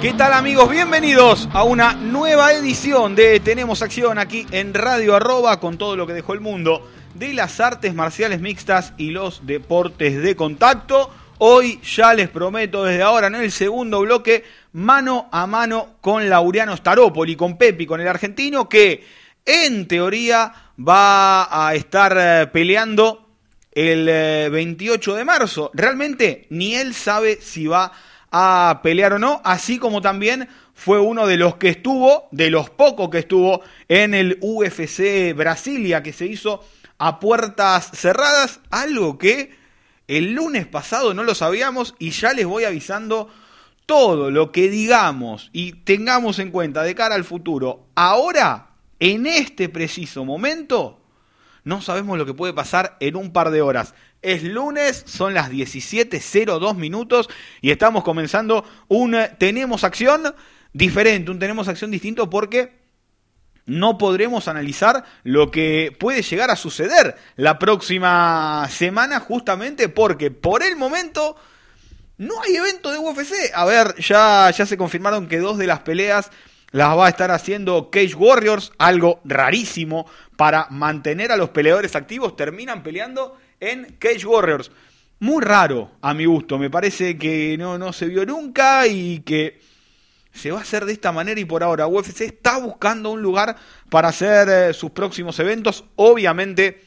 ¿Qué tal amigos? Bienvenidos a una nueva edición de Tenemos Acción aquí en Radio Arroba con todo lo que dejó el mundo de las artes marciales mixtas y los deportes de contacto. Hoy ya les prometo desde ahora en el segundo bloque mano a mano con Laureano Staropoli, con Pepi, con el argentino que en teoría va a estar eh, peleando el 28 eh, de marzo. Realmente ni él sabe si va a a pelear o no, así como también fue uno de los que estuvo, de los pocos que estuvo en el UFC Brasilia, que se hizo a puertas cerradas, algo que el lunes pasado no lo sabíamos y ya les voy avisando todo lo que digamos y tengamos en cuenta de cara al futuro, ahora, en este preciso momento, no sabemos lo que puede pasar en un par de horas. Es lunes, son las 17.02 minutos y estamos comenzando un eh, Tenemos Acción diferente, un Tenemos Acción distinto porque no podremos analizar lo que puede llegar a suceder la próxima semana justamente porque por el momento no hay evento de UFC. A ver, ya, ya se confirmaron que dos de las peleas las va a estar haciendo Cage Warriors, algo rarísimo para mantener a los peleadores activos, terminan peleando en Cage Warriors. Muy raro a mi gusto, me parece que no, no se vio nunca y que se va a hacer de esta manera y por ahora. UFC está buscando un lugar para hacer eh, sus próximos eventos, obviamente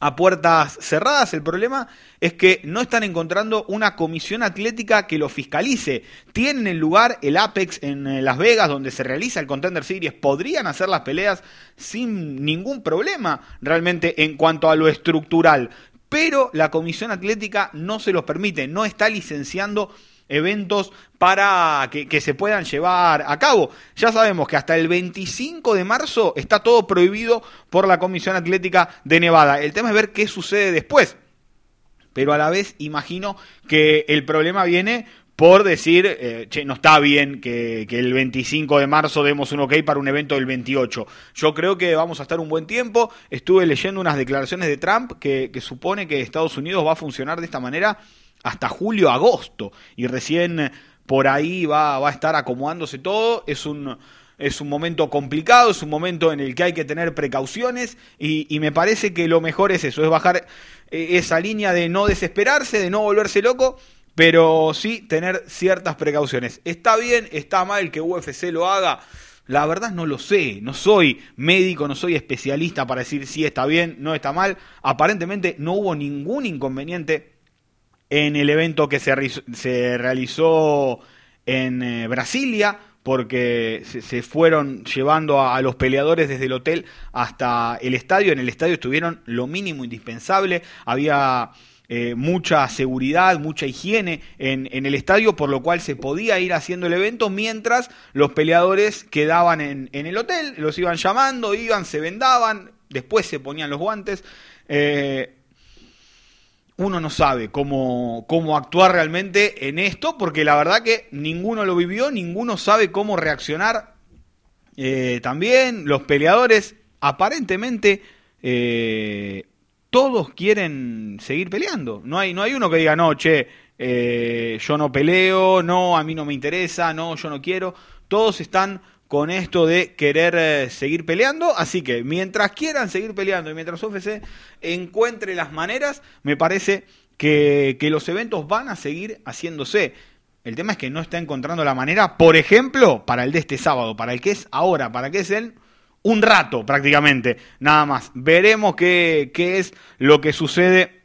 a puertas cerradas. El problema es que no están encontrando una comisión atlética que lo fiscalice. Tienen el lugar, el Apex en eh, Las Vegas, donde se realiza el Contender Series. Podrían hacer las peleas sin ningún problema realmente en cuanto a lo estructural. Pero la comisión atlética no se los permite, no está licenciando eventos para que, se puedan llevar a cabo. Ya sabemos que hasta el 25 de marzo está todo prohibido por la Comisión Atlética de Nevada. El tema es ver qué sucede después. Pero a la vez imagino que el problema viene por decir, eh, che, no está bien que, el 25 de marzo demos un ok para un evento del 28. Yo creo que vamos a estar un buen tiempo. Estuve leyendo unas declaraciones de Trump que, que supone que Estados Unidos va a funcionar de esta manera hasta julio, agosto. Y recién por ahí va, va a estar acomodándose todo. Es un, es un momento complicado, es un momento en el que hay que tener precauciones y, y, me parece que lo mejor es eso, es bajar eh, esa línea de no desesperarse, de no volverse loco, pero sí tener ciertas precauciones. Está bien, está mal que UFC lo haga. La verdad no lo sé, no soy médico, no soy especialista para decir si está bien, no está mal. Aparentemente no hubo ningún inconveniente en el evento que se, realizó en eh, Brasilia, porque se, fueron llevando a, los peleadores desde el hotel hasta el estadio. En el estadio estuvieron lo mínimo indispensable, había eh, mucha seguridad, mucha higiene en, el estadio, por lo cual se podía ir haciendo el evento mientras los peleadores quedaban en, en el hotel, los iban llamando, iban, se vendaban, después se ponían los guantes. Eh, uno no sabe cómo, cómo actuar realmente en esto, porque la verdad que ninguno lo vivió, ninguno sabe cómo reaccionar. Eh, también los peleadores, aparentemente, eh, todos quieren seguir peleando. No hay, no hay uno que diga, no, che, eh, yo no peleo, no, a mí no me interesa, no, yo no quiero. Todos están con esto de querer eh, seguir peleando. Así que mientras quieran seguir peleando y mientras UFC encuentre las maneras, me parece que, los eventos van a seguir haciéndose. El tema es que no está encontrando la manera, por ejemplo, para el de este sábado, para el que es ahora, para que es el un rato prácticamente, nada más. Veremos qué, qué es lo que sucede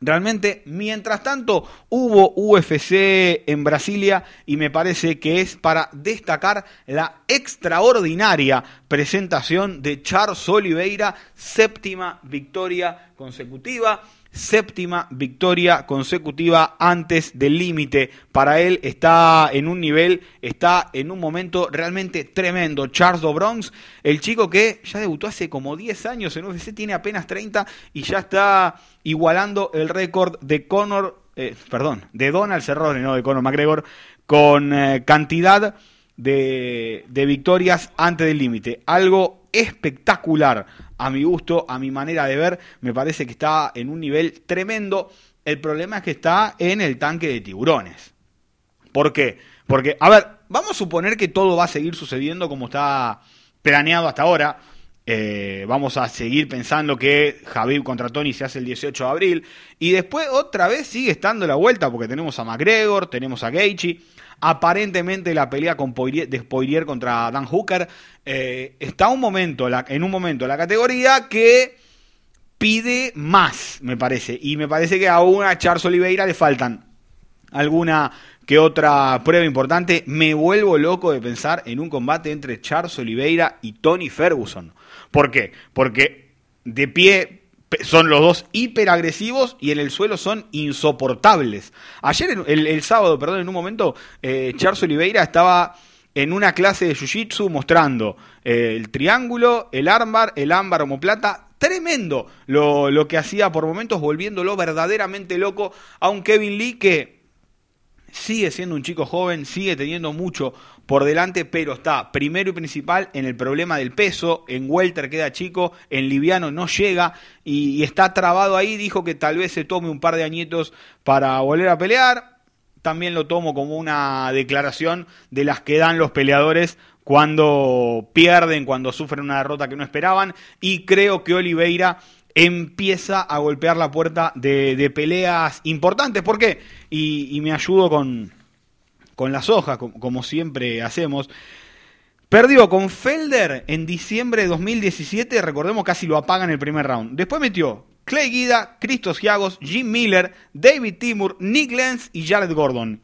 Realmente, mientras tanto, hubo UFC en Brasilia y me parece que es para destacar la extraordinaria presentación de Charles Oliveira, séptima victoria consecutiva, séptima victoria consecutiva antes del límite. Para él está en un nivel, está en un momento realmente tremendo. Charles Bronx, el chico que ya debutó hace como 10 años en UFC, tiene apenas 30 y ya está igualando el récord de Conor, eh, perdón, de Donald Cerrone, no de Conor McGregor, con eh, cantidad de, victorias antes del límite. Algo espectacular a mi gusto, a mi manera de ver, me parece que está en un nivel tremendo. El problema es que está en el tanque de tiburones. ¿Por qué? Porque, a ver, vamos a suponer que todo va a seguir sucediendo como está planeado hasta ahora. Eh, vamos a seguir pensando que Javib contra Tony se hace el 18 de abril. Y después otra vez sigue estando la vuelta porque tenemos a McGregor, tenemos a Gaethje. Aparentemente la pelea con de Poirier contra Dan Hooker eh, está un momento, en un momento la categoría que pide más, me parece. Y me parece que aún a Charles Oliveira le faltan alguna que otra prueba importante. Me vuelvo loco de pensar en un combate entre Charles Oliveira y Tony Ferguson. ¿Por qué? Porque de pie son los dos hiperagresivos y en el suelo son insoportables. Ayer, el, sábado, perdón, en un momento, eh, Charles Oliveira estaba en una clase de Jiu-Jitsu mostrando eh, el triángulo, el ámbar, el ámbar homoplata. Tremendo lo, lo que hacía por momentos, volviéndolo verdaderamente loco a un Kevin Lee que sigue siendo un chico joven, sigue teniendo mucho por delante, pero está primero y principal en el problema del peso, en welter queda chico, en liviano no llega y, está trabado ahí, dijo que tal vez se tome un par de añitos para volver a pelear, también lo tomo como una declaración de las que dan los peleadores cuando pierden, cuando sufren una derrota que no esperaban y creo que Oliveira empieza a golpear la puerta de, peleas importantes. ¿Por qué? y me ayudo con, con las hojas, como, siempre hacemos. Perdió con Felder en diciembre de 2017, recordemos casi lo apaga en el primer round. Después metió Clay Guida, Cristos Giagos, Jim Miller, David Timur, Nick Lenz y Jared Gordon.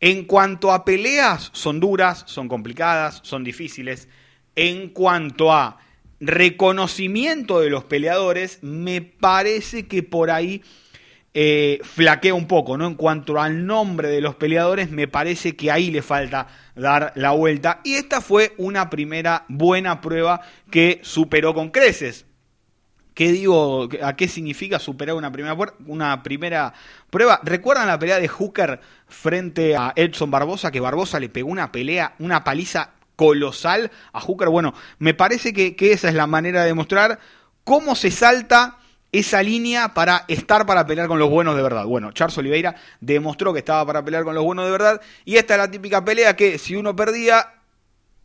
En cuanto a peleas, son duras, son complicadas, son difíciles. En cuanto a reconocimiento de los peleadores, me parece que por ahí eh, flaquea un poco, ¿no? En cuanto al nombre de los peleadores, me parece que ahí le falta dar la vuelta. Y esta fue una primera buena prueba que superó con creces. ¿Qué digo? ¿A qué significa superar una primera, una primera prueba? ¿Recuerdan la pelea de Hooker frente a Edson Barbosa? Que Barbosa le pegó una pelea, una paliza colosal a Hooker. Bueno, me parece que, que esa es la manera de demostrar cómo se salta esa línea para estar para pelear con los buenos de verdad. Bueno, Charles Oliveira demostró que estaba para pelear con los buenos de verdad y esta es la típica pelea que si uno perdía,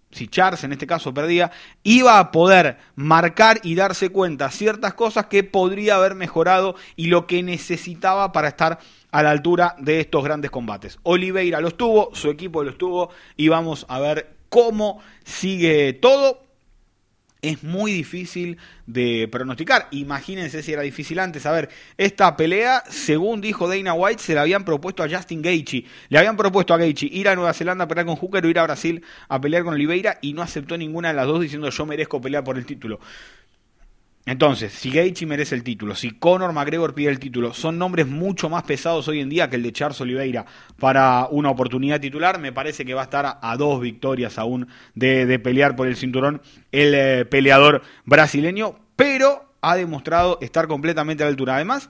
si Charles en este caso perdía, iba a poder marcar y darse cuenta ciertas cosas que podría haber mejorado y lo que necesitaba para estar a la altura de estos grandes combates. Oliveira los tuvo, su equipo los tuvo y vamos a ver cómo sigue todo es muy difícil de pronosticar. Imagínense si era difícil antes. A ver, esta pelea, según dijo Dana White, se la habían propuesto a Justin Gaethje. Le habían propuesto a Gaethje ir a Nueva Zelanda a pelear con Hooker o ir a Brasil a pelear con Oliveira y no aceptó ninguna de las dos diciendo yo merezco pelear por el título. Entonces, si Gaethje merece el título, si Conor McGregor pide el título, son nombres mucho más pesados hoy en día que el de Charles Oliveira para una oportunidad titular. Me parece que va a estar a, dos victorias aún de, pelear por el cinturón el eh, peleador brasileño, pero ha demostrado estar completamente a la altura. Además,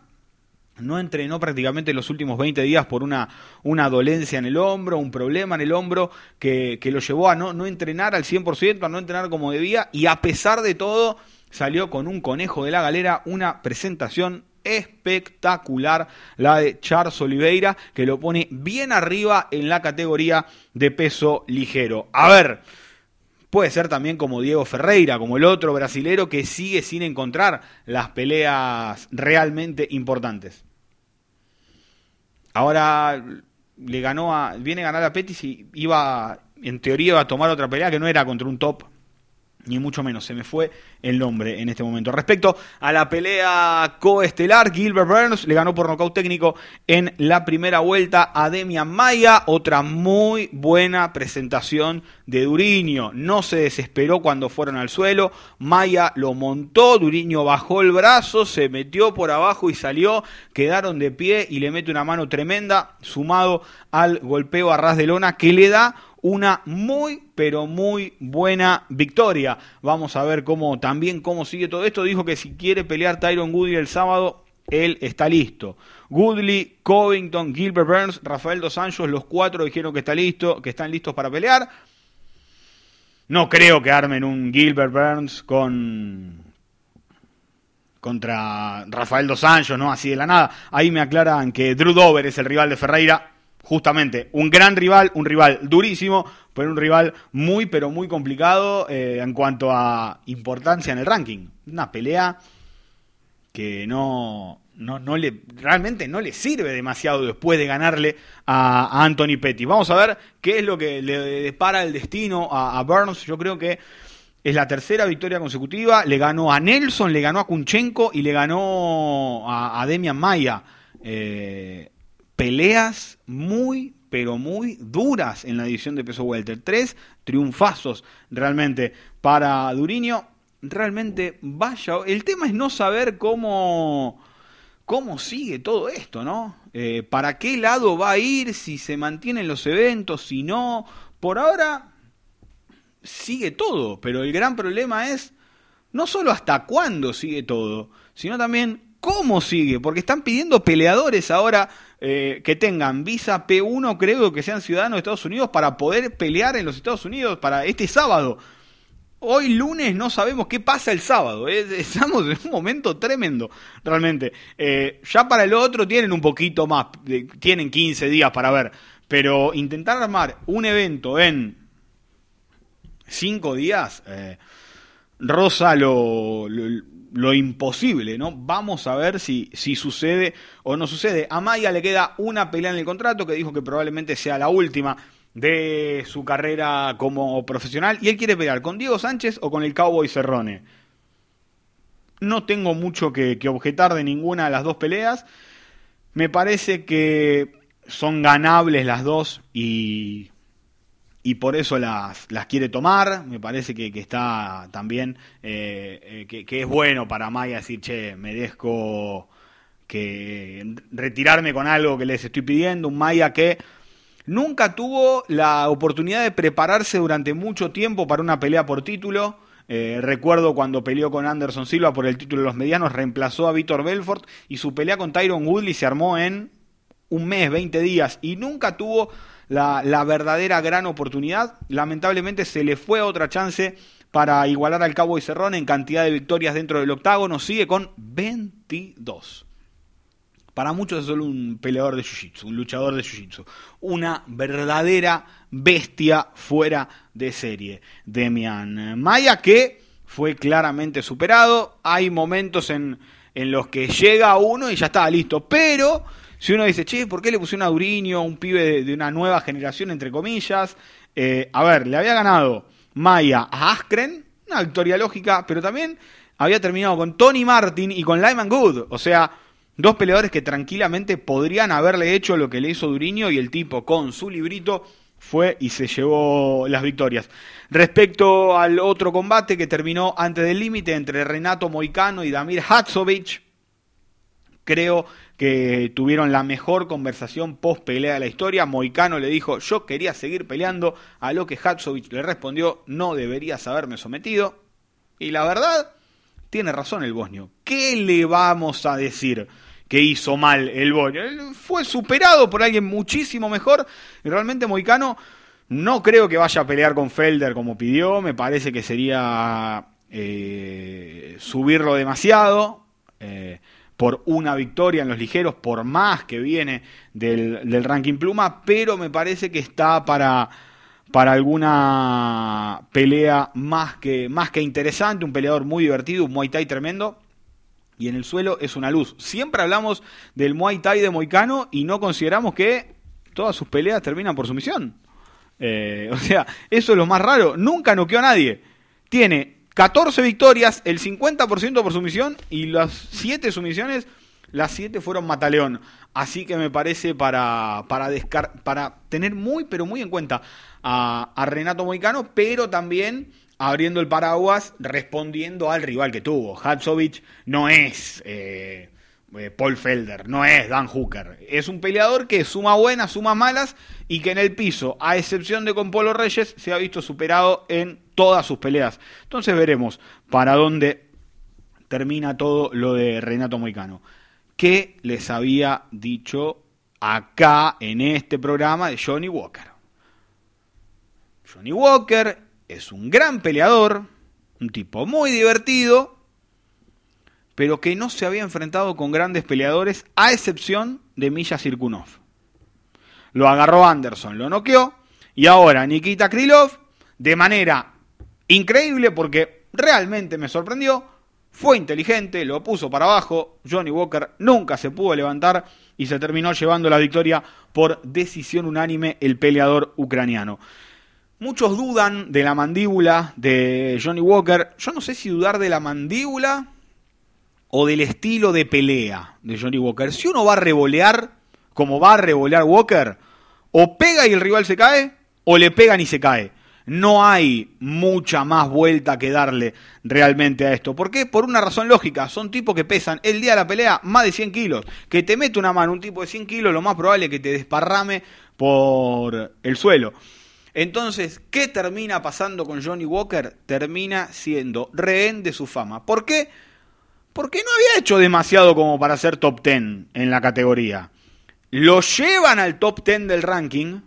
no entrenó prácticamente los últimos 20 días por una, una dolencia en el hombro, un problema en el hombro que, que lo llevó a no, no entrenar al 100%, a no entrenar como debía y a pesar de todo salió con un conejo de la galera, una presentación espectacular la de Charles Oliveira, que lo pone bien arriba en la categoría de peso ligero. A ver, puede ser también como Diego Ferreira, como el otro brasilero que sigue sin encontrar las peleas realmente importantes. Ahora le ganó a, viene a ganar a Pettis y iba, en teoría, iba a tomar otra pelea que no era contra un top ni mucho menos, se me fue el nombre en este momento. Respecto a la pelea coestelar, Gilbert Burns le ganó por nocaut técnico en la primera vuelta a Demian Maya, otra muy buena presentación de Duriño. No se desesperó cuando fueron al suelo, Maya lo montó, Duriño bajó el brazo, se metió por abajo y salió, quedaron de pie y le mete una mano tremenda, sumado al golpeo a ras de lona que le da una muy pero muy buena victoria. Vamos a ver cómo también cómo sigue todo esto. Dijo que si quiere pelear Tyron Goodley el sábado, él está listo. Goodley, Covington, Gilbert Burns, Rafael Dos Anjos, los cuatro dijeron que está listo, que están listos para pelear. No creo que armen un Gilbert Burns con contra Rafael Dos Anjos, ¿no? Así de la nada. Ahí me aclaran que Drew Dover es el rival de Ferreira justamente un gran rival, un rival durísimo, pero un rival muy, pero muy complicado eh, en cuanto a importancia en el ranking. Una pelea que no, no, le, realmente no le sirve demasiado después de ganarle a, Anthony Petty. Vamos a ver qué es lo que le depara el destino a, Burns. Yo creo que es la tercera victoria consecutiva. Le ganó a Nelson, le ganó a Kunchenko y le ganó a, Demian Maya. Eh, peleas muy, pero muy duras en la división de peso welter. Tres triunfazos realmente para Duriño. Realmente, vaya, el tema es no saber cómo, cómo sigue todo esto, ¿no? Eh, ¿Para qué lado va a ir? Si se mantienen los eventos, si no. Por ahora sigue todo, pero el gran problema es no solo hasta cuándo sigue todo, sino también cómo sigue, porque están pidiendo peleadores ahora eh, que tengan visa P1, creo que sean ciudadanos de Estados Unidos, para poder pelear en los Estados Unidos para este sábado. Hoy lunes no sabemos qué pasa el sábado. Estamos en un momento tremendo, realmente. Eh, ya para el otro tienen un poquito más, tienen 15 días para ver. Pero intentar armar un evento en 5 días, eh, Rosa lo lo imposible, ¿no? Vamos a ver si, si sucede o no sucede. A Maya le queda una pelea en el contrato que dijo que probablemente sea la última de su carrera como profesional y él quiere pelear con Diego Sánchez o con el Cowboy Cerrone. No tengo mucho que, que objetar de ninguna de las dos peleas. Me parece que son ganables las dos y y por eso las, las quiere tomar. Me parece que, está también, eh, eh, que, es bueno para Maya decir, che, merezco que retirarme con algo que les estoy pidiendo. Un Maya que nunca tuvo la oportunidad de prepararse durante mucho tiempo para una pelea por título. Eh, recuerdo cuando peleó con Anderson Silva por el título de los medianos, reemplazó a Víctor Belfort y su pelea con Tyron Woodley se armó en un mes, 20 días y nunca tuvo la, verdadera gran oportunidad. Lamentablemente se le fue otra chance para igualar al Cabo y Cerrón en cantidad de victorias dentro del octágono. Sigue con 22. Para muchos es solo un peleador de Jiu-Jitsu, un luchador de Jiu-Jitsu. Una verdadera bestia fuera de serie. Demian Maya que fue claramente superado. Hay momentos en, en los que llega uno y ya está listo. Pero si uno dice, che, ¿por qué le pusieron a un pibe de, una nueva generación, entre comillas? Eh, a ver, le había ganado Maya a Askren, una victoria lógica, pero también había terminado con Tony Martin y con Lyman Good. O sea, dos peleadores que tranquilamente podrían haberle hecho lo que le hizo Duriño y el tipo con su librito fue y se llevó las victorias. Respecto al otro combate que terminó antes del límite entre Renato Moicano y Damir Hatzovic, creo que tuvieron la mejor conversación post pelea de la historia. Moicano le dijo, yo quería seguir peleando, a lo que Hatzovic le respondió, no deberías haberme sometido. Y la verdad, tiene razón el bosnio. ¿Qué le vamos a decir? que hizo mal el bosnio. fue superado por alguien muchísimo mejor. Y realmente Moicano no creo que vaya a pelear con Felder como pidió. Me parece que sería eh, subirlo demasiado. Eh, por una victoria en los ligeros, por más que viene del, ranking pluma, pero me parece que está para, para alguna pelea más que, más que interesante, un peleador muy divertido, un Muay Thai tremendo. Y en el suelo es una luz. Siempre hablamos del Muay Thai de Moicano y no consideramos que todas sus peleas terminan por sumisión. Eh, o sea, eso es lo más raro. Nunca noqueó a nadie. tiene 14 victorias, el 50% por sumisión y las 7 sumisiones, las 7 fueron Mataleón. Así que me parece para, para, para tener muy, pero muy en cuenta a, Renato Moicano, pero también abriendo el paraguas, respondiendo al rival que tuvo. Hatsovich no es eh, eh, Paul Felder, no es Dan Hooker. Es un peleador que suma buenas, suma malas y que en el piso, a excepción de con Polo Reyes, se ha visto superado en todas sus peleas. Entonces veremos para dónde termina todo lo de Renato Moicano. ¿Qué les había dicho acá en este programa de Johnny Walker? Johnny Walker es un gran peleador, un tipo muy divertido, pero que no se había enfrentado con grandes peleadores, a excepción de Milla Sirkunov. Lo agarró Anderson, lo noqueó, y ahora Nikita Krylov, de manera increíble, porque realmente me sorprendió, fue inteligente, lo puso para abajo, Johnny Walker nunca se pudo levantar y se terminó llevando la victoria por decisión unánime el peleador ucraniano. Muchos dudan de la mandíbula de Johnny Walker. Yo no sé si dudar de la mandíbula o del estilo de pelea de Johnny Walker. Si uno va a revolear, como va a revolear Walker, o pega y el rival se cae, o le pegan y se cae. No hay mucha más vuelta que darle realmente a esto. ¿Por qué? Por una razón lógica. Son tipos que pesan el día de la pelea más de 100 kilos. Que te mete una mano un tipo de 100 kilos, lo más probable es que te desparrame por el suelo. Entonces, ¿qué termina pasando con Johnny Walker? Termina siendo rehén de su fama. ¿Por qué? Porque no había hecho demasiado como para ser top 10 en la categoría. Lo llevan al top 10 del ranking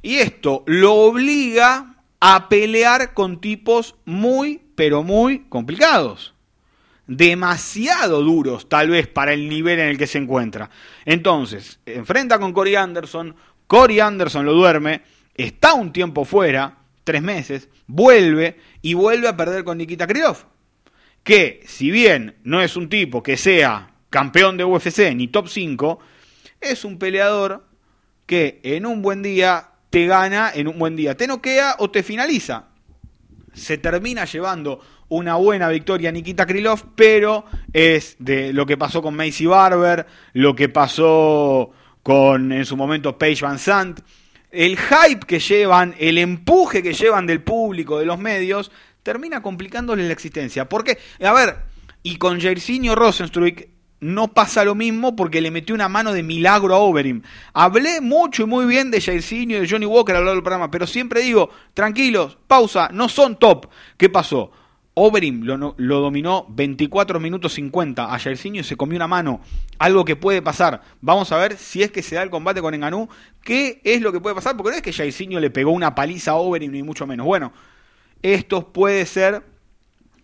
y esto lo obliga a pelear con tipos muy, pero muy complicados. Demasiado duros, tal vez, para el nivel en el que se encuentra. Entonces, enfrenta con Corey Anderson, Corey Anderson lo duerme, está un tiempo fuera, tres meses, vuelve y vuelve a perder con Nikita Krylov. Que si bien no es un tipo que sea campeón de UFC ni top 5, es un peleador que en un buen día te gana, en un buen día te noquea o te finaliza. Se termina llevando una buena victoria Nikita Krylov, pero es de lo que pasó con Macy Barber, lo que pasó con en su momento Paige Van Sant, el hype que llevan, el empuje que llevan del público, de los medios, termina complicándole la existencia. Porque, a ver, y con Jairzinho Rosenstruik no pasa lo mismo porque le metió una mano de milagro a Overeem. Hablé mucho y muy bien de Jairzinho y de Johnny Walker a lo del programa, pero siempre digo, tranquilos, pausa, no son top. ¿Qué pasó? Overeem lo, lo, dominó 24 minutos 50 a Jairzinho y se comió una mano. Algo que puede pasar. Vamos a ver si es que se da el combate con Enganú. ¿Qué es lo que puede pasar? Porque no es que Jairzinho le pegó una paliza a Overeem ni mucho menos. Bueno, estos puede ser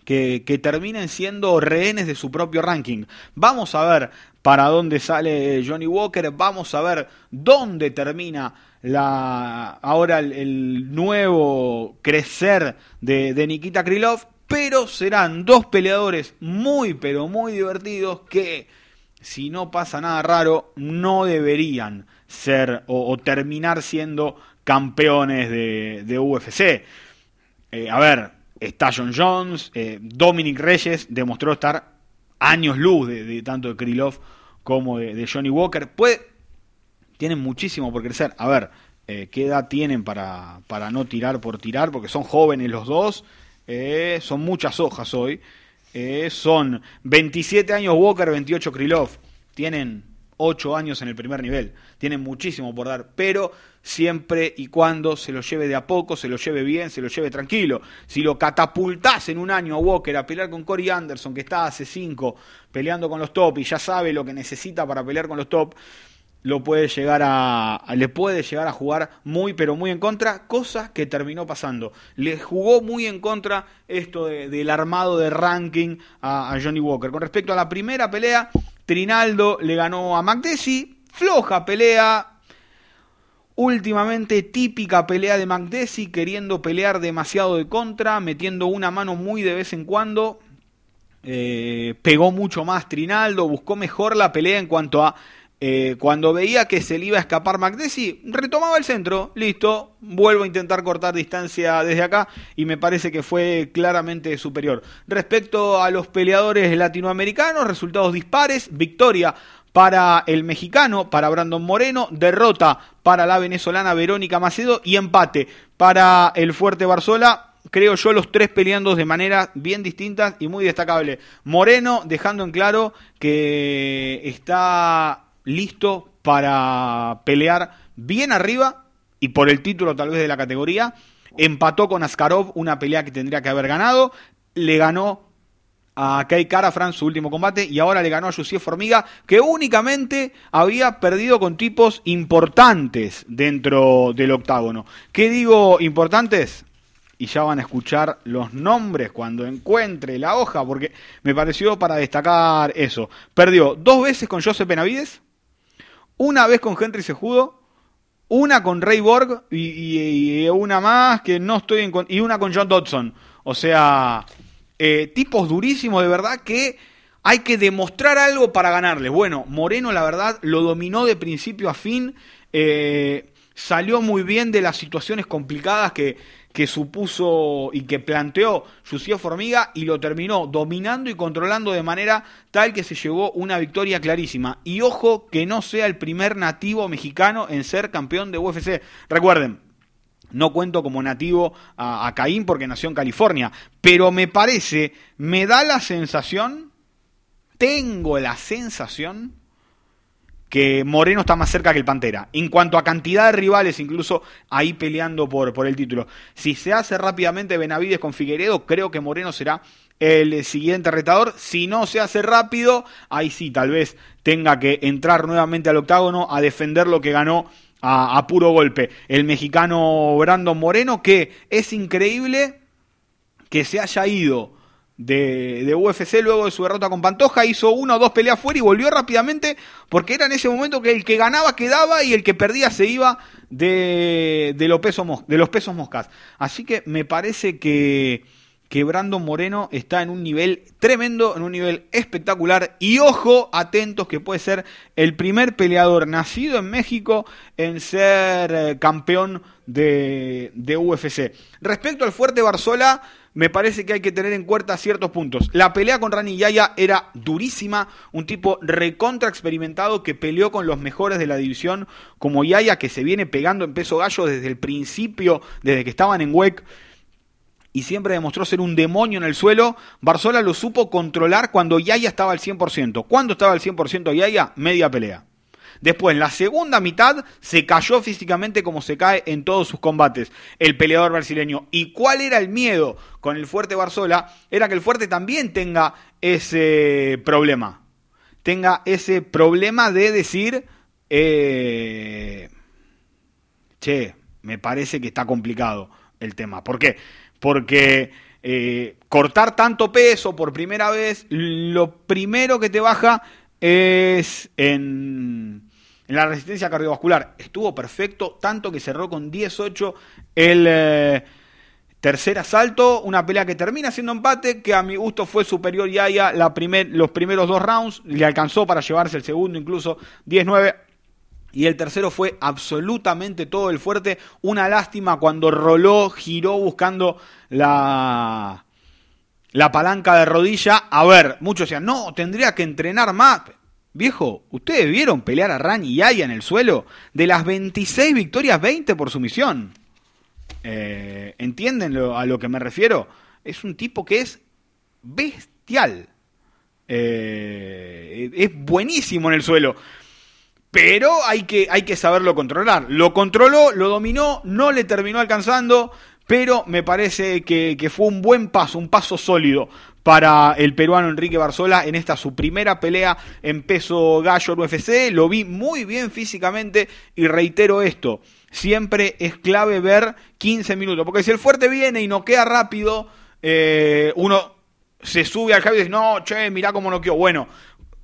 que, terminen siendo rehenes de su propio ranking. Vamos a ver para dónde sale Johnny Walker. Vamos a ver dónde termina la ahora el, nuevo crecer de, de Nikita Krylov pero serán dos peleadores muy, pero muy divertidos que, si no pasa nada raro, no deberían ser o, terminar siendo campeones de, UFC. Eh, a ver, está John Jones, eh, Dominic Reyes demostró estar años luz de, tanto de Krylov como de, Johnny Walker. Puede, tienen muchísimo por crecer. A ver, eh, ¿qué edad tienen para, para no tirar por tirar? Porque son jóvenes los dos son muchas hojas hoy. Son 27 años Walker, 28 Krylov. Tienen 8 años en el primer nivel. Tienen muchísimo por dar, pero siempre y cuando se lo lleve de a poco, se lo lleve bien, se lo lleve tranquilo. Si lo catapultás en un año a Walker a pelear con Corey Anderson, que está hace 5 peleando con los top y ya sabe lo que necesita para pelear con los top, lo puede llegar a, le puede llegar a jugar muy pero muy en contra, cosa que terminó pasando. Le jugó muy en contra esto del armado de ranking a, Johnny Walker. Con respecto a la primera pelea, Trinaldo le ganó a McDessie, floja pelea, Últimamente típica pelea de McDessie, queriendo pelear demasiado de contra, metiendo una mano muy de vez en cuando. Eh, pegó mucho más Trinaldo, buscó mejor la pelea en cuanto a eh, cuando veía que se le iba a escapar Magdesi, retomaba el centro, listo, vuelvo a intentar cortar distancia desde acá y me parece que fue claramente superior. Respecto a los peleadores latinoamericanos, resultados dispares, victoria para el mexicano, para Brandon Moreno, derrota para la venezolana Verónica Macedo. Y empate para el fuerte Barzola. Creo yo, los tres peleando de manera bien distintas y muy destacable. Moreno dejando en claro que está listo para pelear bien arriba y por el título tal vez de la categoría. Empató con Askarov una pelea que tendría que haber ganado. Le ganó a Kai Karafran su último combate y ahora le ganó a Jussier Formiga que únicamente había perdido con tipos importantes dentro del octágono. ¿Qué digo importantes? y ya van a escuchar los nombres cuando encuentre la hoja, porque me pareció para destacar eso. Perdió dos veces con Joseph Benavides, una vez con Henry Sejudo, una con Ray Borg y, una más que no estoy en, y una con John Dodson. O sea, eh, tipos durísimos de verdad que hay que demostrar algo para ganarle. Bueno, Moreno la verdad lo dominó de principio a fin. Eh, salió muy bien de las situaciones complicadas que, que supuso y que planteó Jussier Formiga y lo terminó dominando y controlando de manera tal que se llevó una victoria clarísima. Y ojo que no sea el primer nativo mexicano en ser campeón de UFC. Recuerden, no cuento como nativo a, a Caín porque nació en California, pero me parece, me da la sensación, tengo la sensación que Moreno está más cerca que el Pantera. En cuanto a cantidad de rivales, incluso ahí peleando por, por el título. Si se hace rápidamente Benavides con Figueredo, creo que Moreno será el siguiente retador. Si no se hace rápido, ahí sí, tal vez tenga que entrar nuevamente al octágono a defender lo que ganó a, a puro golpe. El mexicano Brandon Moreno, que es increíble que se haya ido de, UFC luego de su derrota con Pantoja, hizo una o dos peleas fuera y volvió rápidamente porque era en ese momento que el que ganaba quedaba y el que perdía se iba de, de, los, pesos, de los pesos moscas. Así que me parece que, que Brandon Moreno está en un nivel tremendo, en un nivel espectacular y ojo, atentos que puede ser el primer peleador nacido en México en ser eh, campeón de, de UFC. Respecto al fuerte Barzola, me parece que hay que tener en cuenta ciertos puntos. La pelea con Rani Yaya era durísima, un tipo recontra experimentado que peleó con los mejores de la división, como Yaya, que se viene pegando en peso gallo desde el principio, desde que estaban en WEC y siempre demostró ser un demonio en el suelo. Barzola lo supo controlar cuando Yaya estaba al 100%. ¿Cuándo estaba al 100% Yaya? Media pelea. Después, en la segunda mitad, se cayó físicamente como se cae en todos sus combates el peleador brasileño. ¿Y cuál era el miedo con el fuerte Barzola? Era que el fuerte también tenga ese problema. Tenga ese problema de decir, eh, che, me parece que está complicado el tema. ¿Por qué? Porque eh, cortar tanto peso por primera vez, lo primero que te baja es en en la resistencia cardiovascular estuvo perfecto, tanto que cerró con 18 el eh, tercer asalto, una pelea que termina siendo empate, que a mi gusto fue superior Yaya la los primeros dos rounds, le alcanzó para llevarse el segundo incluso 19. Y el tercero fue absolutamente todo el fuerte. Una lástima cuando roló, giró buscando la, la palanca de rodilla. A ver, muchos decían, no, tendría que entrenar más. Viejo, ¿ustedes vieron pelear a Ran y Aya en el suelo? De las 26 victorias, 20 por sumisión. Eh, ¿Entienden a lo que me refiero? Es un tipo que es bestial. Eh, es buenísimo en el suelo. Pero hay que, hay que saberlo controlar. Lo controló, lo dominó, no le terminó alcanzando pero me parece que, fue un buen paso, un paso sólido para el peruano Enrique Barzola en esta su primera pelea en peso gallo UFC. Lo vi muy bien físicamente y reitero esto, siempre es clave ver 15 minutos, porque si el fuerte viene y no queda rápido, eh, uno se sube al cabello y dice, no, che, mirá cómo no quedó. Bueno,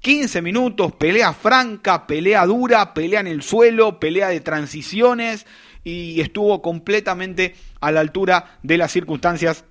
15 minutos, pelea franca, pelea dura, pelea en el suelo, pelea de transiciones y estuvo completamente a la altura de las circunstancias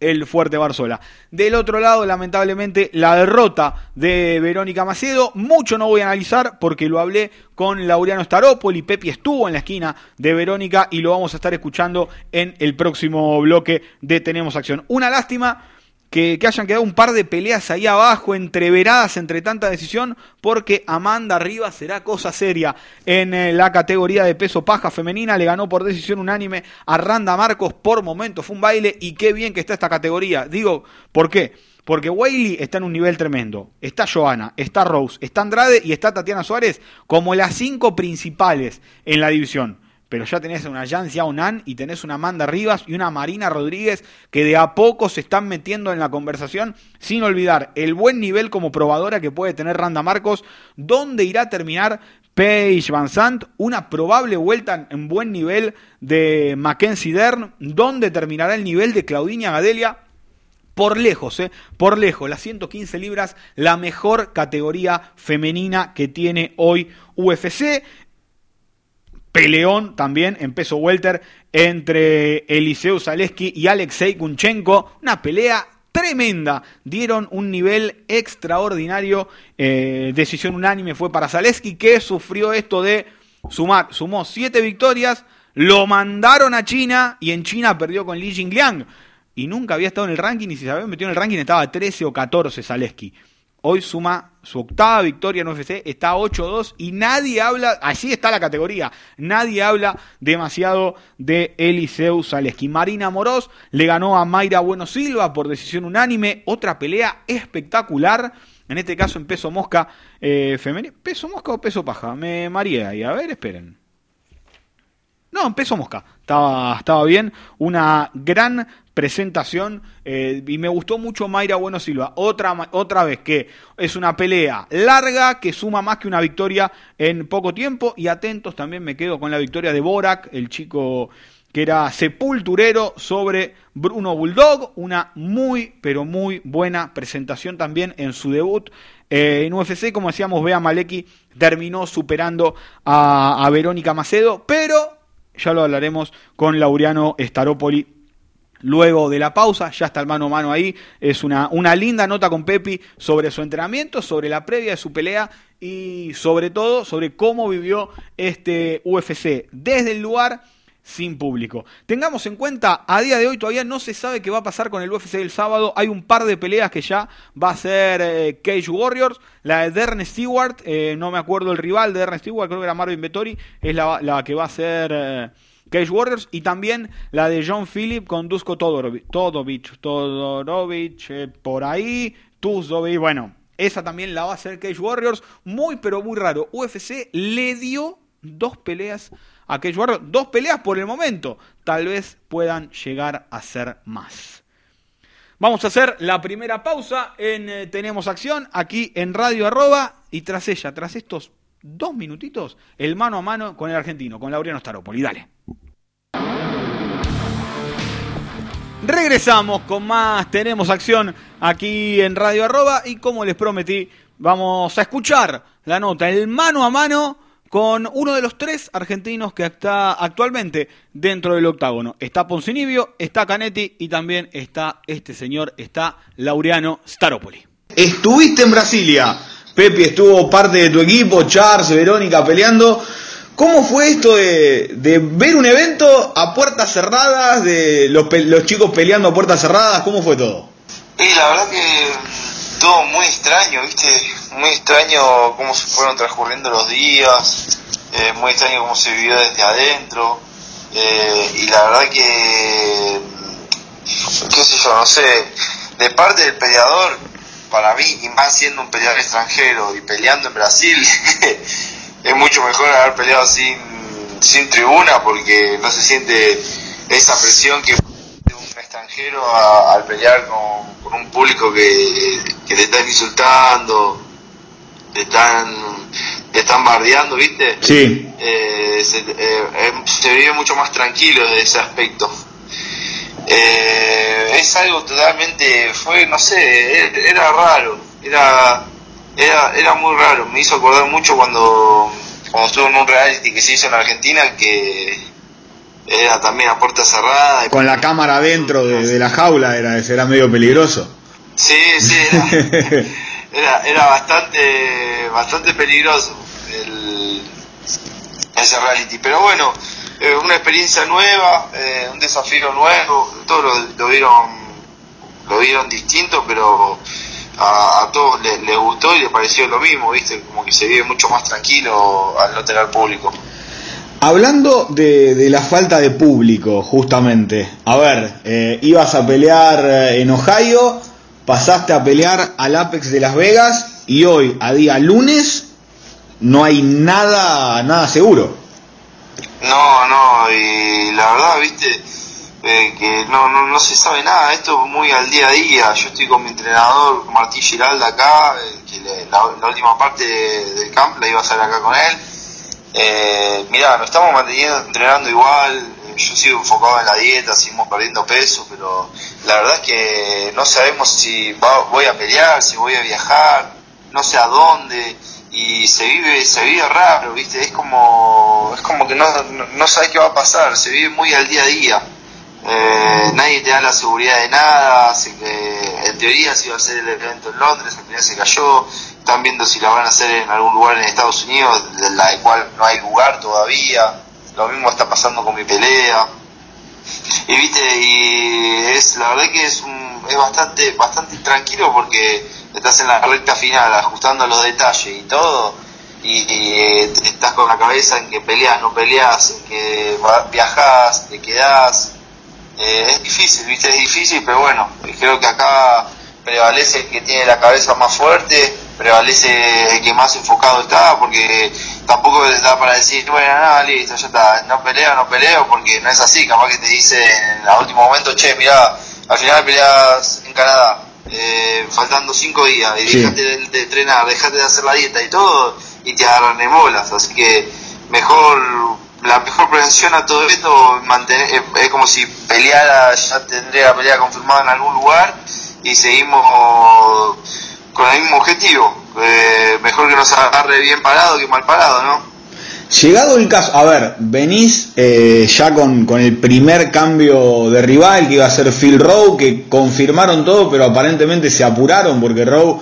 el Fuerte Barzola. Del otro lado, lamentablemente, la derrota de Verónica Macedo. Mucho no voy a analizar porque lo hablé con Laureano Staropoli. Pepi estuvo en la esquina de Verónica y lo vamos a estar escuchando en el próximo bloque de Tenemos Acción. Una lástima que, hayan quedado un par de peleas ahí abajo, entreveradas entre tanta decisión, porque Amanda Rivas será cosa seria en eh, la categoría de peso paja femenina. Le ganó por decisión unánime a Randa Marcos por momento. Fue un baile y qué bien que está esta categoría. Digo, ¿por qué? Porque Wayley está en un nivel tremendo. Está Joana, está Rose, está Andrade y está Tatiana Suárez como las cinco principales en la división pero ya tenés una Jan Xiaonan y tenés una Amanda Rivas y una Marina Rodríguez que de a poco se están metiendo en la conversación, sin olvidar el buen nivel como probadora que puede tener Randa Marcos, dónde irá a terminar Paige Van Sant, una probable vuelta en buen nivel de Mackenzie Dern, dónde terminará el nivel de Claudinia Gadelia, por lejos, ¿eh? por lejos, las 115 libras, la mejor categoría femenina que tiene hoy UFC peleón también en peso welter entre Eliseu Zaleski y Alexei Kunchenko. Una pelea tremenda. Dieron un nivel extraordinario. Eh, decisión unánime fue para Zaleski que sufrió esto de. Sumó siete victorias. Lo mandaron a China y en China perdió con Li Jingliang. Y nunca había estado en el ranking y si se había metido en el ranking estaba 13 o 14 Zaleski. Hoy suma su octava victoria en UFC, está 8-2 y nadie habla, así está la categoría, nadie habla demasiado de Eliseu Zaleski. Marina Moroz le ganó a Mayra Bueno Silva por decisión unánime, otra pelea espectacular, en este caso en peso mosca eh, femenino. ¿Peso mosca o peso paja? Me mareé ahí, a ver, esperen. No, en peso mosca, estaba, estaba bien, una gran presentación eh, y me gustó mucho Mayra Bueno Silva. Otra, otra vez que es una pelea larga que suma más que una victoria en poco tiempo. Y atentos también me quedo con la victoria de Borak, el chico que era sepulturero sobre Bruno Bulldog, una muy pero muy buena presentación también en su debut. Eh, en UFC, como decíamos, Bea Maleki terminó superando a, a Verónica Macedo, pero ya lo hablaremos con Laureano Staropoli Luego de la pausa, ya está el mano a mano ahí. Es una, una linda nota con Pepi sobre su entrenamiento, sobre la previa de su pelea y sobre todo sobre cómo vivió este UFC desde el lugar sin público. Tengamos en cuenta, a día de hoy todavía no se sabe qué va a pasar con el UFC del sábado. Hay un par de peleas que ya va a ser eh, Cage Warriors. La de Dern Stewart, eh, no me acuerdo el rival de Dern Stewart, creo que era Marvin Vettori, es la, la que va a ser... Eh, Cage Warriors y también la de John Phillip con Dusko Todorovic, Todorovic, Todorovic eh, por ahí, Tuzovic, bueno, esa también la va a hacer Cage Warriors, muy pero muy raro. UFC le dio dos peleas a Cage Warriors, dos peleas por el momento, tal vez puedan llegar a ser más. Vamos a hacer la primera pausa en eh, Tenemos Acción aquí en Radio Arroba y tras ella, tras estos dos minutitos, el mano a mano con el argentino, con Laureano Staropoli. Dale. Regresamos con más, tenemos acción aquí en Radio Arroba y como les prometí, vamos a escuchar la nota, el mano a mano con uno de los tres argentinos que está actualmente dentro del octágono. Está Poncinibio, está Canetti y también está este señor, está Laureano Staropoli. Estuviste en Brasilia, Pepi estuvo parte de tu equipo, Charles, Verónica peleando. ¿Cómo fue esto de, ver un evento a puertas cerradas, de los, chicos peleando a puertas cerradas? ¿Cómo fue todo? Y la verdad que todo muy extraño, ¿viste? Muy extraño cómo se fueron transcurriendo los días, eh, muy extraño cómo se vivió desde adentro. Eh, y la verdad que, qué sé yo, no sé, de parte del peleador, para mí, y más siendo un peleador extranjero y peleando en Brasil, es mucho mejor haber peleado sin, sin tribuna porque no se siente esa presión que de un extranjero al pelear con, un público que, que, te están insultando, te están, te están bardeando, ¿viste? Sí. Eh, se, eh, se, vive mucho más tranquilo de ese aspecto. Eh, es algo totalmente, fue, no sé, era raro, era era, era muy raro, me hizo acordar mucho cuando, cuando estuve en un reality que se hizo en Argentina que, era también a puerta cerrada. Con la cámara dentro de, la jaula era, era medio peligroso. Sí, sí, era, era, bastante, bastante peligroso el, ese reality. Pero bueno, eh, una experiencia nueva, eh, un desafío nuevo, todos lo, vieron lo vieron distinto, pero a, todos les, gustó y les pareció lo mismo, ¿viste? Como que se vive mucho más tranquilo al no tener público. Hablando de, la falta de público, justamente, a ver, eh, ibas a pelear en Ohio, pasaste a pelear al Apex de Las Vegas y hoy, a día lunes, no hay nada, nada seguro. No, no, y la verdad, viste, eh, que no, no, no se sabe nada, esto es muy al día a día. Yo estoy con mi entrenador Martín Giralda acá, eh, la, última parte del camp la iba a hacer acá con él. Eh, mirá, nos estamos manteniendo entrenando igual, eh, yo sigo enfocado en la dieta, seguimos perdiendo peso, pero la verdad es que no sabemos si voy a pelear, si voy a viajar, no sé a dónde y se vive se vive raro viste es como es como que no, no, sabes qué va a pasar se vive muy al día a día. Eh, nadie te da la seguridad de nada así que en teoría se iba a hacer el evento en Londres al final se cayó. Están viendo si la van a hacer en algún lugar en Estados Unidos de la cual no hay lugar todavía. Lo mismo está pasando con mi pelea. Y viste y es la verdad que es un, es bastante bastante tranquilo porque estás en la recta final ajustando los detalles y todo, y, eh, estás con la cabeza en que peleas, no peleas, en que viajas, te quedás. Eh, es difícil, ¿viste? Es difícil, pero bueno, creo que acá prevalece el que tiene la cabeza más fuerte, prevalece el que más enfocado está, porque tampoco da para decir, bueno, nada, listo, ya está, no peleo, no peleo, porque no es así, capaz que te dice en el último momento, che, mira, al final peleas en Canadá, eh, faltando cinco días y sí. de, entrenar, dejate de hacer la dieta y todo y te agarran bolas. Así que mejor, la mejor prevención a todo esto mantener, es, como si peleara, ya tendría la pelea confirmada en algún lugar y seguimos con el mismo objetivo. Eh, mejor que nos agarre bien parado que mal parado, ¿no? Llegado el caso, a ver, venís eh, ya con, con, el primer cambio de rival que iba a ser Phil Rowe, que confirmaron todo, pero aparentemente se apuraron porque Rowe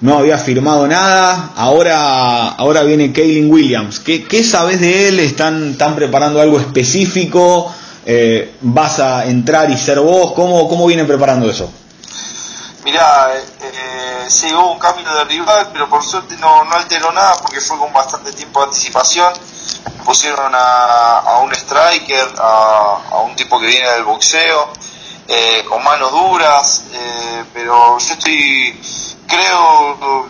no había firmado nada. Ahora, ahora viene Kaylin Williams. ¿Qué, qué sabes de él? ¿Están, están preparando algo específico? Eh, ¿Vas a entrar y ser vos? ¿Cómo, cómo vienen preparando eso? Mirá, eh, sí hubo un cambio de rival, pero por suerte no, no alteró nada porque fue con bastante tiempo de anticipación. Pusieron a, un striker, a, un tipo que viene del boxeo, eh, con manos duras, eh, pero yo estoy, creo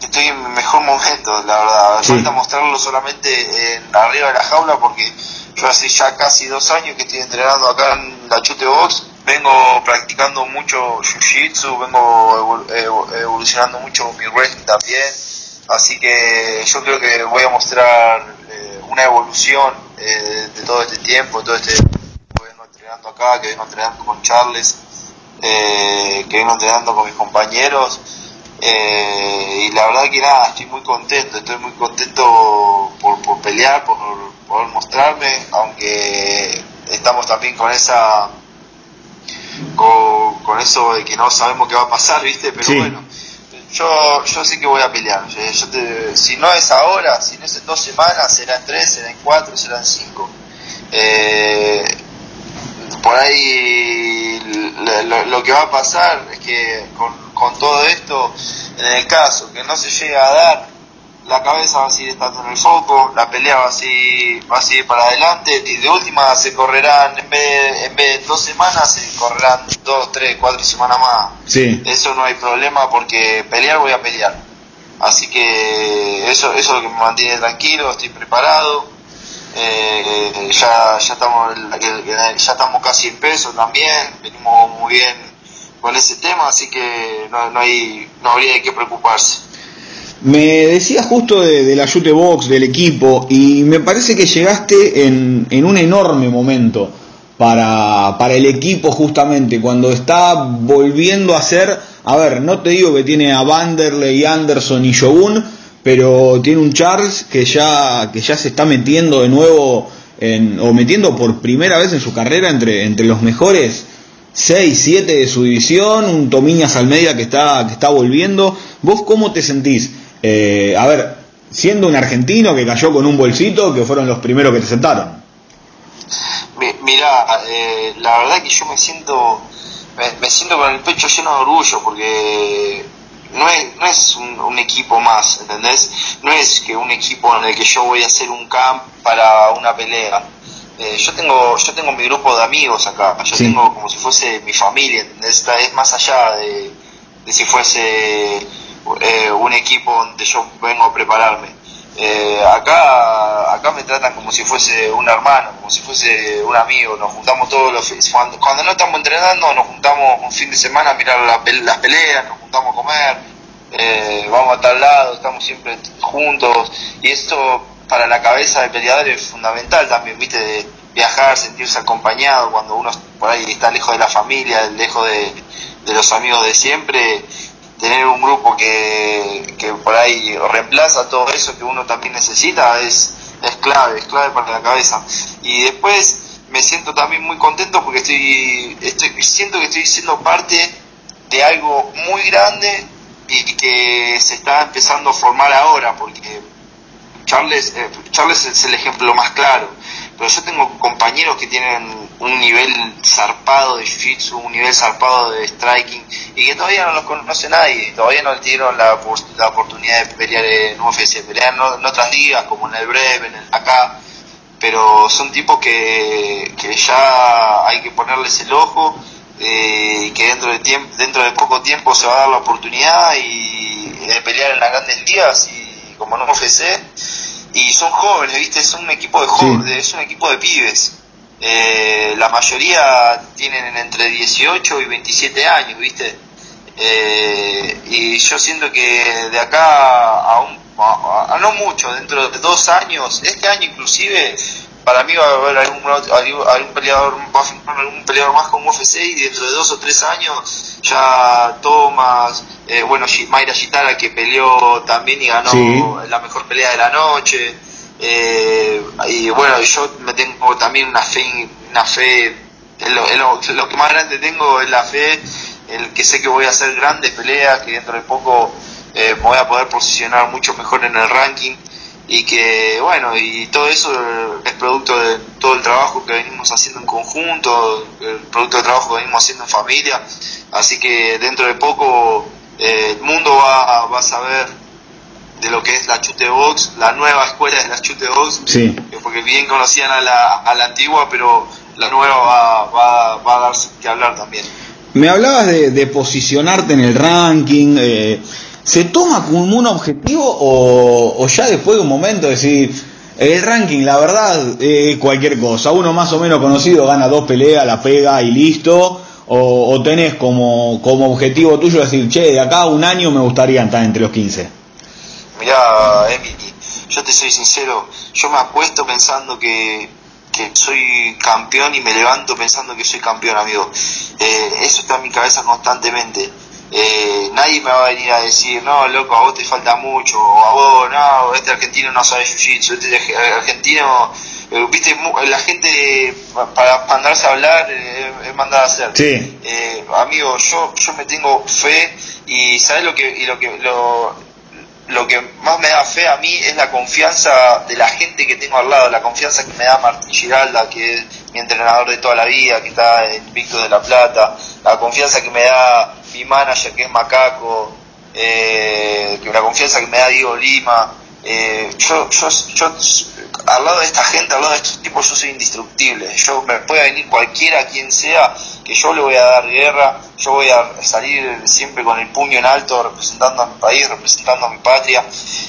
que estoy en mi mejor momento, la verdad. Falta mostrarlo solamente en, arriba de la jaula porque yo hace ya casi dos años que estoy entrenando acá en la Chute Box vengo practicando mucho jiu-jitsu, vengo evolucionando mucho mi wrestling también, así que yo creo que voy a mostrar eh, una evolución eh, de todo este tiempo, todo este que vengo entrenando acá, que vengo entrenando con Charles, eh, que vengo entrenando con mis compañeros. y la verdad que nada, estoy muy contento, estoy muy contento por, por pelear, por poder mostrarme, aunque estamos también con esa con, con, eso de que no sabemos qué va a pasar, ¿viste? Pero bueno, yo, yo sé que voy a pelear. si no es ahora, si no es en dos semanas, será en tres, será en cuatro, será en cinco. Eh, por ahí lo, que va a pasar es que con, con todo esto, en el caso que no se llegue a dar, la cabeza va a seguir estando en el foco, la pelea va a seguir, va a seguir para adelante y de última se correrán, en vez de, en vez de dos semanas, se correrán dos, tres, cuatro semanas más. Sí. Eso no hay problema porque pelear voy a pelear. Así que eso, eso es lo que me mantiene tranquilo, estoy preparado. Eh, ya, ya, estamos, ya estamos casi en peso también, venimos muy bien con ese tema, así que no, no, hay, no habría de qué preocuparse. Me decías justo de, la Yute Box, del equipo, y me parece que llegaste en, en un enorme momento para, el equipo justamente, cuando está volviendo a ser, a ver, no te digo que tiene a Vanderlei, Anderson y Shogun, pero tiene un Charles que ya, que ya se está metiendo de nuevo o metiendo por primera vez en su carrera entre, entre los mejores 6, 7 de su división, un Tomiñas Almeida que está, que está volviendo. ¿Vos cómo te sentís? Eh, a ver, siendo un argentino que cayó con un bolsito, que fueron los primeros que te sentaron. Mira, eh, la verdad que yo me siento, me, siento con el pecho lleno de orgullo porque no es, no es un, equipo más, ¿entendés? No es que un equipo en el que yo voy a hacer un camp para una pelea. Eh, yo tengo yo tengo mi grupo de amigos acá, yo tengo como si fuese mi familia, ¿entendés? Es más allá de, de si fuese eh, un equipo donde yo vengo a prepararme. Eh, acá acá me tratan como si fuese un hermano, como si fuese un amigo, nos juntamos todos los cuando, cuando no estamos entrenando nos juntamos un fin de semana a mirar las, peleas, nos juntamos a comer, eh, vamos a tal lado, estamos siempre juntos. Y esto para la cabeza del peleador es fundamental también, viste, de viajar, sentirse acompañado cuando uno por ahí está lejos de la familia, lejos de, de los amigos de siempre tener un grupo que, que por ahí reemplaza todo eso que uno también necesita es, es clave, es clave para la cabeza. Y después me siento también muy contento porque estoy, estoy siento que estoy siendo parte de algo muy grande y que se está empezando a formar ahora, porque Charles, eh, Charles es el ejemplo más claro, pero yo tengo compañeros que tienen un nivel zarpado de jiu-jitsu, un nivel zarpado de striking, y que todavía no los conoce nadie, todavía no le dieron la, la oportunidad de pelear en UFC, pelear en, otras ligas como en el Breve, en el acá, pero son tipos que, que ya hay que ponerles el ojo, eh, y que dentro de, tiempo, dentro de poco tiempo se va a dar la oportunidad y de pelear en las grandes ligas y como en UFC y son jóvenes, ¿viste? Es un equipo de jóvenes, es un equipo de pibes eh, la mayoría tienen entre 18 y 27 años, ¿viste? Eh, y yo siento que de acá a, un, a, no mucho, dentro de dos años, este año inclusive, para mí va a haber algún, algún peleador, algún peleador más con UFC y dentro de dos o tres años ya Thomas, eh, bueno, Mayra Gitara que peleó también y ganó la mejor pelea de la noche. Eh, y bueno, yo me tengo también una fe, una fe lo, lo, que más grande tengo es la fe, el que sé que voy a hacer grandes peleas, que dentro de poco eh, me voy a poder posicionar mucho mejor en el ranking y que bueno, y todo eso es producto de todo el trabajo que venimos haciendo en conjunto, el producto de trabajo que venimos haciendo en familia, así que dentro de poco eh, el mundo va, va a saber de lo que es la chute box, la nueva escuela de la chute box, sí. porque bien conocían a la, a la antigua, pero la nueva va, va, va a dar que hablar también. Me hablabas de, posicionarte en el ranking, eh, ¿se toma como un objetivo o, ya después de un momento decir, el ranking, la verdad, eh, cualquier cosa, uno más o menos conocido gana dos peleas, la pega y listo, o, o tenés como, como objetivo tuyo decir, che, de acá a un año me gustaría estar entre los 15? Mirá, Emily, yo te soy sincero, yo me apuesto pensando que, soy campeón y me levanto pensando que soy campeón, amigo. Eh, eso está en mi cabeza constantemente. Eh, nadie me va a venir a decir, no, loco, a vos te falta mucho, o a vos, no, este argentino no sabe jiu-jitsu, este argentino, eh, viste, la gente para mandarse a hablar es mandada a hacer. Sí. amigo, yo, yo me tengo fe y sabes lo que, y lo que, lo, lo que más me da fe a mí es la confianza de la gente que tengo al lado, la confianza que me da Martín Giralda, que es mi entrenador de toda la vida, que está en Víctor de la Plata, la confianza que me da mi manager, que es Macaco, eh, la confianza que me da Diego Lima. Eh, yo, yo, yo, al lado de esta gente, al lado de estos tipos, yo soy indestructible. Yo me puede venir cualquiera, quien sea, que yo le voy a dar guerra, yo voy a salir siempre con el puño en alto representando a mi país, representando a mi patria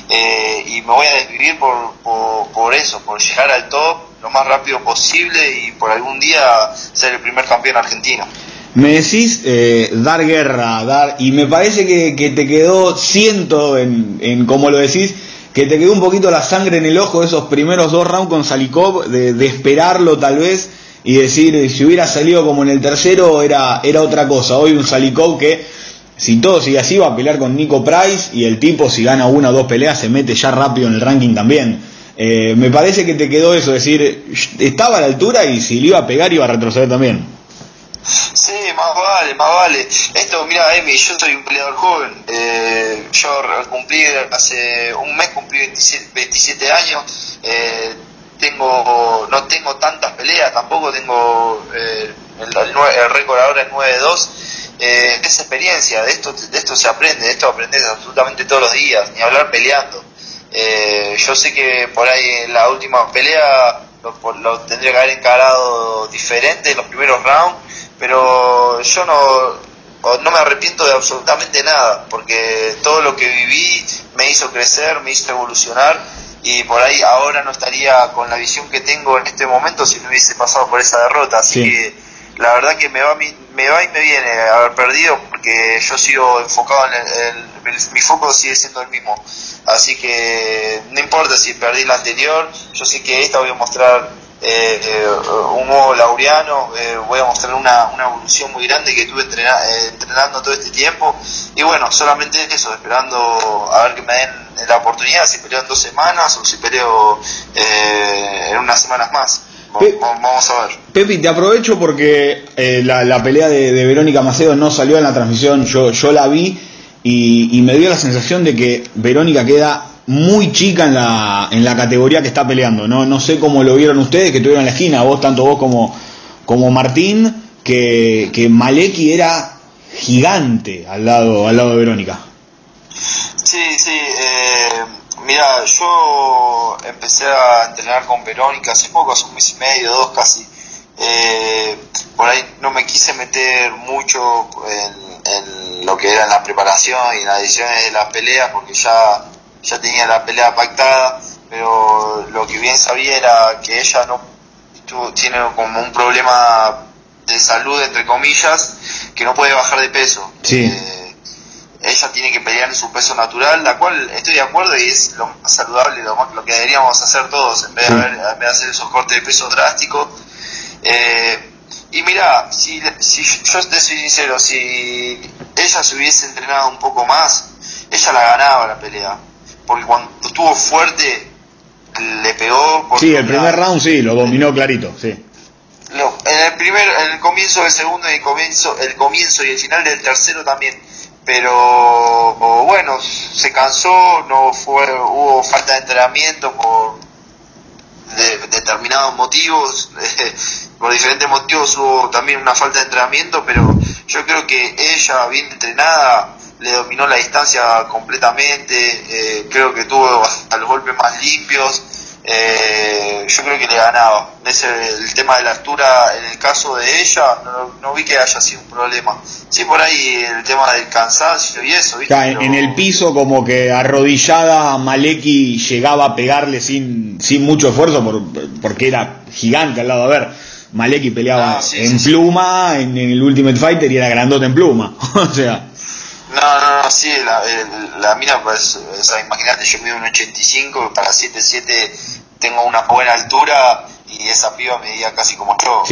eh, y me voy a desvivir por, por, eso, por llegar al top lo más rápido posible y por algún día ser el primer campeón argentino. Me decís eh, dar guerra, dar y me parece que, que te quedó, siento en, en como lo decís, que te quedó un poquito la sangre en el ojo esos primeros dos rounds con Salikov, de, esperarlo tal vez y decir si hubiera salido como en el tercero era, era otra cosa. Hoy un Salikov que si todo sigue así va a pelear con Nico Price y el tipo si gana una o dos peleas se mete ya rápido en el ranking también. Eh, me parece que te quedó eso, decir, estaba a la altura y si le iba a pegar iba a retroceder también. Sí, más vale, más vale. Esto, mira, Emi, yo soy un peleador joven. Eh, yo cumplí, hace un mes cumplí 27, años. Eh, tengo no tengo tantas peleas, tampoco tengo eh, el, récord ahora es 9-2. Eh, es experiencia, de esto, de esto se aprende, de esto aprendes absolutamente todos los días, ni hablar peleando. Eh, yo sé que por ahí en la última pelea lo, tendría que haber encarado diferente en los primeros rounds, pero yo no, no me arrepiento de absolutamente nada, porque todo lo que viví me hizo crecer, me hizo evolucionar y por ahí ahora no estaría con la visión que tengo en este momento si no hubiese pasado por esa derrota. Así que la verdad que me va, me va y me viene haber perdido porque yo sigo enfocado en el, mi foco sigue siendo el mismo. Así que no importa si perdí la anterior, yo sé que esta voy a mostrar eh, eh, un nuevo laureano, eh, voy a mostrar una, una, evolución muy grande que estuve entrenando todo este tiempo y bueno, solamente eso, esperando a ver que me den la oportunidad, si peleo en dos semanas o si peleo en unas semanas más. Vamos a ver. Pepi, te aprovecho porque la, pelea de, Verónica Macedo no salió en la transmisión, yo, yo la vi y, y me dio la sensación de que Verónica queda muy chica en la, en la categoría que está peleando. No, no sé cómo lo vieron ustedes que estuvieron en la esquina, vos, tanto vos como, como Martín, que, que Maleki era gigante al lado, al lado de Verónica. Sí, sí. Eh, mira, yo empecé a entrenar con Verónica hace poco, hace un mes y medio, dos casi. Eh, por ahí no me quise meter mucho en, en, lo que era la preparación y en las decisiones de las peleas porque ya ya tenía la pelea pactada, pero lo que bien sabía era que ella no tiene como un problema de salud, entre comillas, que no puede bajar de peso. Eh, ella tiene que pelear en su peso natural, la cual estoy de acuerdo y es lo más saludable, lo, lo que deberíamos hacer todos, en vez, de, hacer esos cortes de peso drásticos. Eh, y mira, si, si yo te soy sincero, si ella se hubiese entrenado un poco más, ella la ganaba la pelea porque cuando estuvo fuerte le pegó. Sí, el primer round sí, lo dominó clarito, sí. en el primer, en el comienzo del segundo y el comienzo, el comienzo y el final del tercero también. Pero bueno, se cansó, no fue, hubo falta de entrenamiento por determinados motivos, por diferentes motivos hubo también una falta de entrenamiento, pero yo creo que ella bien entrenada le dominó la distancia completamente, eh, creo que tuvo hasta los golpes más limpios, eh, yo creo que le ganaba. Ese, el tema de la altura, en el caso de ella, no, vi que haya sido un problema. Sí, por ahí el tema del cansancio y eso, ¿viste? En el piso, como que arrodillada, Maleki llegaba a pegarle sin, sin mucho esfuerzo, por, porque era gigante al lado. A ver, Maleki peleaba ah, en pluma, En, en, el Ultimate Fighter y era grandote en pluma. o sea. No, no, no, sí, la, la mina, pues, o sea, imagínate, yo mido un 85, para 7'7 tengo una buena altura y esa piba medía casi como yo.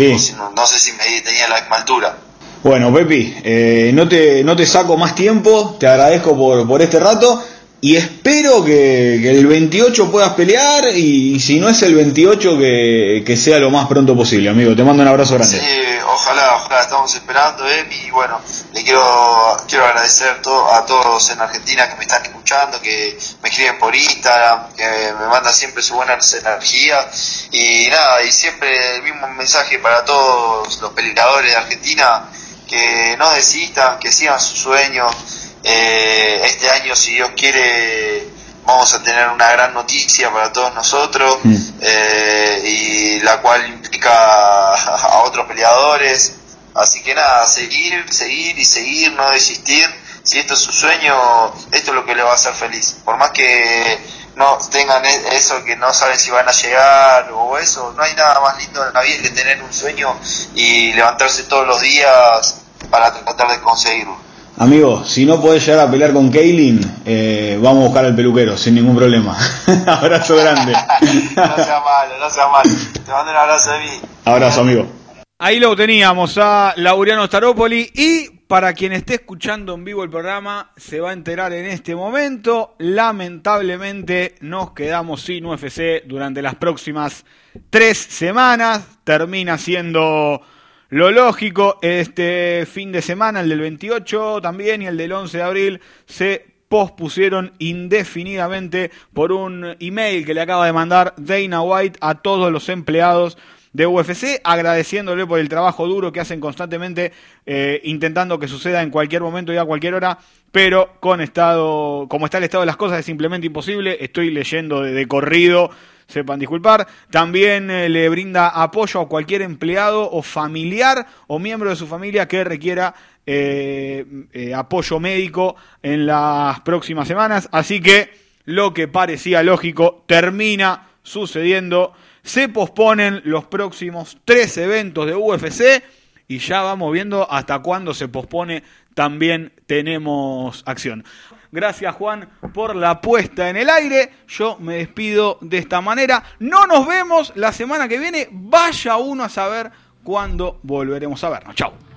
No, sé si me tenía la misma altura. Bueno, Pepi, eh, no, te, no te saco más tiempo, te agradezco por, por este rato y espero que, el 28 puedas pelear y, si no es el 28 que, que, sea lo más pronto posible, amigo. Te mando un abrazo grande. Sí, ojalá, ojalá, estamos esperando, eh, y bueno, le quiero, quiero agradecer a todos en Argentina que me están escuchando, que me escriben por Instagram, que me mandan siempre su buena energía y nada, y siempre el mismo mensaje para todos los peleadores de Argentina, que no desistan, que sigan sus sueños eh, este año, si Dios quiere, vamos a tener una gran noticia para todos nosotros mm. eh, y la cual implica a otros peleadores. Así que nada, seguir, seguir y seguir, no desistir. Si esto es su sueño, esto es lo que le va a hacer feliz. Por más que no tengan e-, eso que no saben si van a llegar o eso, no hay nada más lindo en la vida que tener un sueño y levantarse todos los días para tratar de conseguirlo. Amigo, si no podés llegar a pelear con Kaylin, eh, vamos a buscar al peluquero, sin ningún problema. abrazo grande. no sea malo, no sea malo. Te mando un abrazo de mí. Abrazo, amigo. Ahí lo teníamos a Laureano Staropoli y para quien esté escuchando en vivo el programa, se va a enterar en este momento. Lamentablemente nos quedamos sin UFC durante las próximas tres semanas. Termina siendo lo lógico. Este fin de semana, el del 28 también y el del 11 de abril, se pospusieron indefinidamente por un email que le acaba de mandar Dana White a todos los empleados de UFC, agradeciéndole por el trabajo duro que hacen constantemente, eh, intentando que suceda en cualquier momento y a cualquier hora, pero con estado, como está el estado de las cosas es simplemente imposible. Estoy leyendo de, corrido, sepan disculpar. También eh, le brinda apoyo a cualquier empleado o familiar o miembro de su familia que requiera eh, apoyo médico en las próximas semanas. Así que lo que parecía lógico termina sucediendo se posponen los próximos tres eventos de UFC y ya vamos viendo hasta cuándo se pospone también tenemos acción. Gracias Juan por la puesta en el aire. Yo me despido de esta manera. No nos vemos la semana que viene. Vaya uno a saber cuándo volveremos a vernos. Chao.